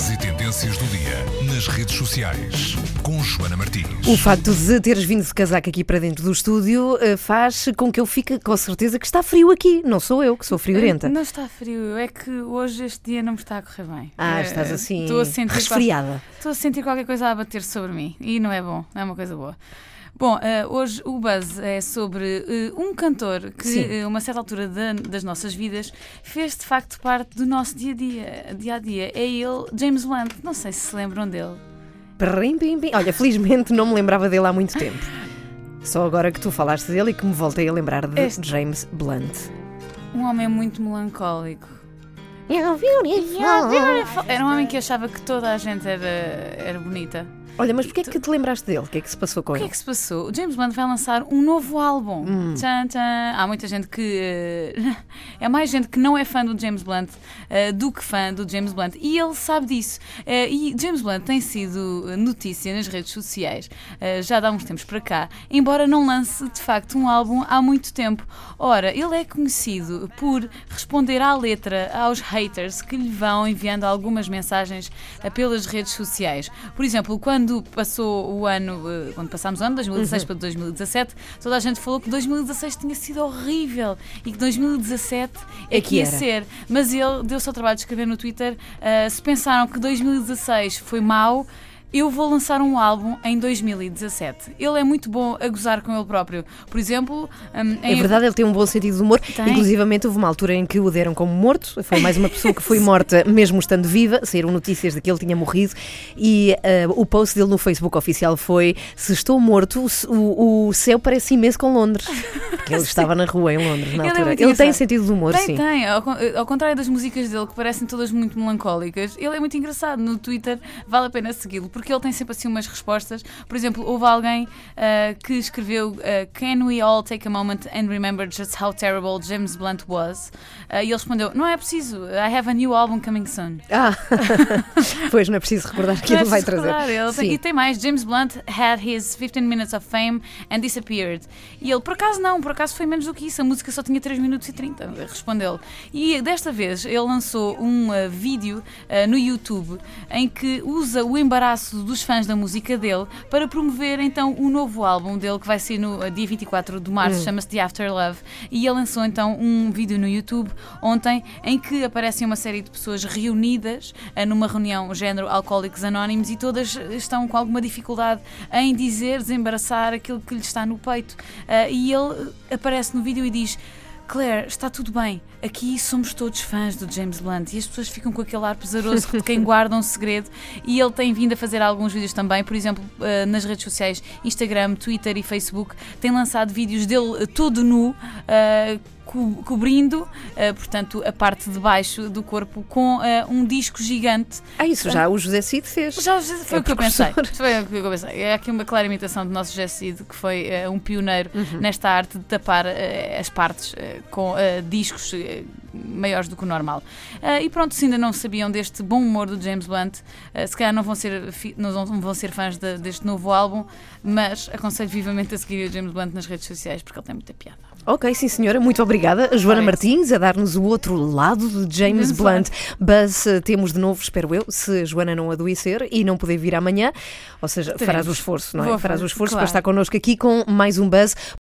destaques e tendências do dia nas redes sociais com Joana Martins. O facto de teres vindo de casaco aqui para dentro do estúdio eh, faz com que eu fique com certeza que está frio aqui. Não sou eu que sou friorenta. Não está frio, é que hoje este dia não me está a correr bem. Ah, Eh, estás assim Estou a sentir resfriada. qual- Estou a sentir qualquer coisa a bater sobre mim e não é bom, não é uma coisa boa. Bom, eh, hoje o buzz é sobre eh, um cantor que, eh, a uma certa altura da- das nossas vidas, fez de facto parte do nosso dia a dia. Dia a dia. É ele, James Blunt. Não sei se se lembram dele. Prim, pim, pim. Olha, felizmente não me lembrava dele há muito tempo. Só agora que tu falaste dele e que me voltei a lembrar de Este- James Blunt. Um homem muito melancólico. Era um homem que achava que toda a gente era, era bonita. Olha, mas porquê é que te lembraste dele? O que é que se passou com O que é ele? que se passou? O James Blunt vai lançar um novo álbum. Hum. Tchan, tchan. Há muita gente que. eh, é mais gente que não é fã do James Blunt eh, do que fã do James Blunt. E ele sabe disso. Eh, e James Blunt tem sido notícia nas redes sociais já há uns tempos para cá, embora não lance de facto um álbum há muito tempo. Ora, ele é conhecido por responder à letra aos haters que lhe vão enviando algumas mensagens pelas redes sociais. Por exemplo, quando passou o ano, eh, quando passámos o ano, 2016 para 2017, toda a gente falou que 2016 tinha sido horrível e que 2017 é, É que ia era. ser. Mas ele deu-se ao trabalho de escrever no Twitter: eh, se pensaram que 2016 foi mau. Eu vou lançar um álbum em 2017. Ele é muito bom a gozar com ele próprio. Por exemplo, hum, É verdade, ele tem um bom sentido de humor. Tem. Inclusivamente, houve uma altura em que o deram como morto. Foi mais uma pessoa que foi morta, mesmo estando viva. Saíram notícias de que ele tinha morrido. E eh, o post dele no Facebook oficial foi: Se estou morto, o, o- céu parece imenso com Londres. Porque ele estava na rua em Londres na Ele é altura. muito ele tem sentido de humor, Tem, sim. tem. Ao, ao contrário das músicas dele, que parecem todas muito melancólicas, ele é muito engraçado. No Twitter vale a pena segui-lo, porque ele tem sempre assim umas respostas. Por exemplo, houve alguém ah, que escreveu ah, Can we all take a moment and remember just how terrible James Blunt was? Ah, e ele respondeu: Não é preciso, I have a new album coming soon. Ah, pois não é preciso recordar que Não é ele vai preciso trazer. ele tem- e tem mais, James Blunt had his 15 minutes of fame and disappeared. E ele, por acaso não, por acaso foi menos do que isso, a música só tinha 3 minutos e 30, respondeu. E desta vez ele lançou um uh, vídeo uh, no YouTube em que usa o embaraço dos fãs da música dele para promover então o novo álbum dele que vai ser no uh, dia 24 de março, chama-se The After Love. E ele lançou então um vídeo no YouTube ontem em que aparecem uma série de pessoas reunidas uh, numa reunião género Alcoólicos Anónimos e todas estão com alguma dificuldade em dizer, desembaraçar aquilo que lhe está no peito. E ele aparece no vídeo e diz. Claire, está tudo bem. Aqui somos todos fãs do James Blunt e as pessoas ficam com aquele ar pesaroso de quem guarda um segredo. E ele tem vindo a fazer alguns vídeos também, por exemplo, eh, nas redes sociais, Instagram, Twitter e Facebook. Tem lançado vídeos dele eh, todo nu, eh, co- cobrindo, eh, portanto, a parte de baixo do corpo com eh, um disco gigante. Ah, isso já o José Cid fez. Já foi É o que eu pensei. Foi o que eu pensei. É aqui uma clara imitação do nosso Jesse Cid, que foi um pioneiro Uhum. nesta arte de tapar as partes com discos maiores do que o normal. Eh, e pronto, se ainda não sabiam deste bom humor do James Blunt, eh, se calhar não vão ser, não vão- ser fãs de- deste novo álbum, mas aconselho vivamente a seguir o James Blunt nas redes sociais porque ele tem muita piada. Ok, sim senhora, muito obrigada. Joana Martins a dar-nos o outro lado de James Blunt. Buzz eh, temos de novo, espero eu, se Joana não adoecer e não puder vir amanhã. Ou seja, farás o Teremos. esforço, não é? Vou farás o esforço claro. para estar connosco aqui com mais um Buzz.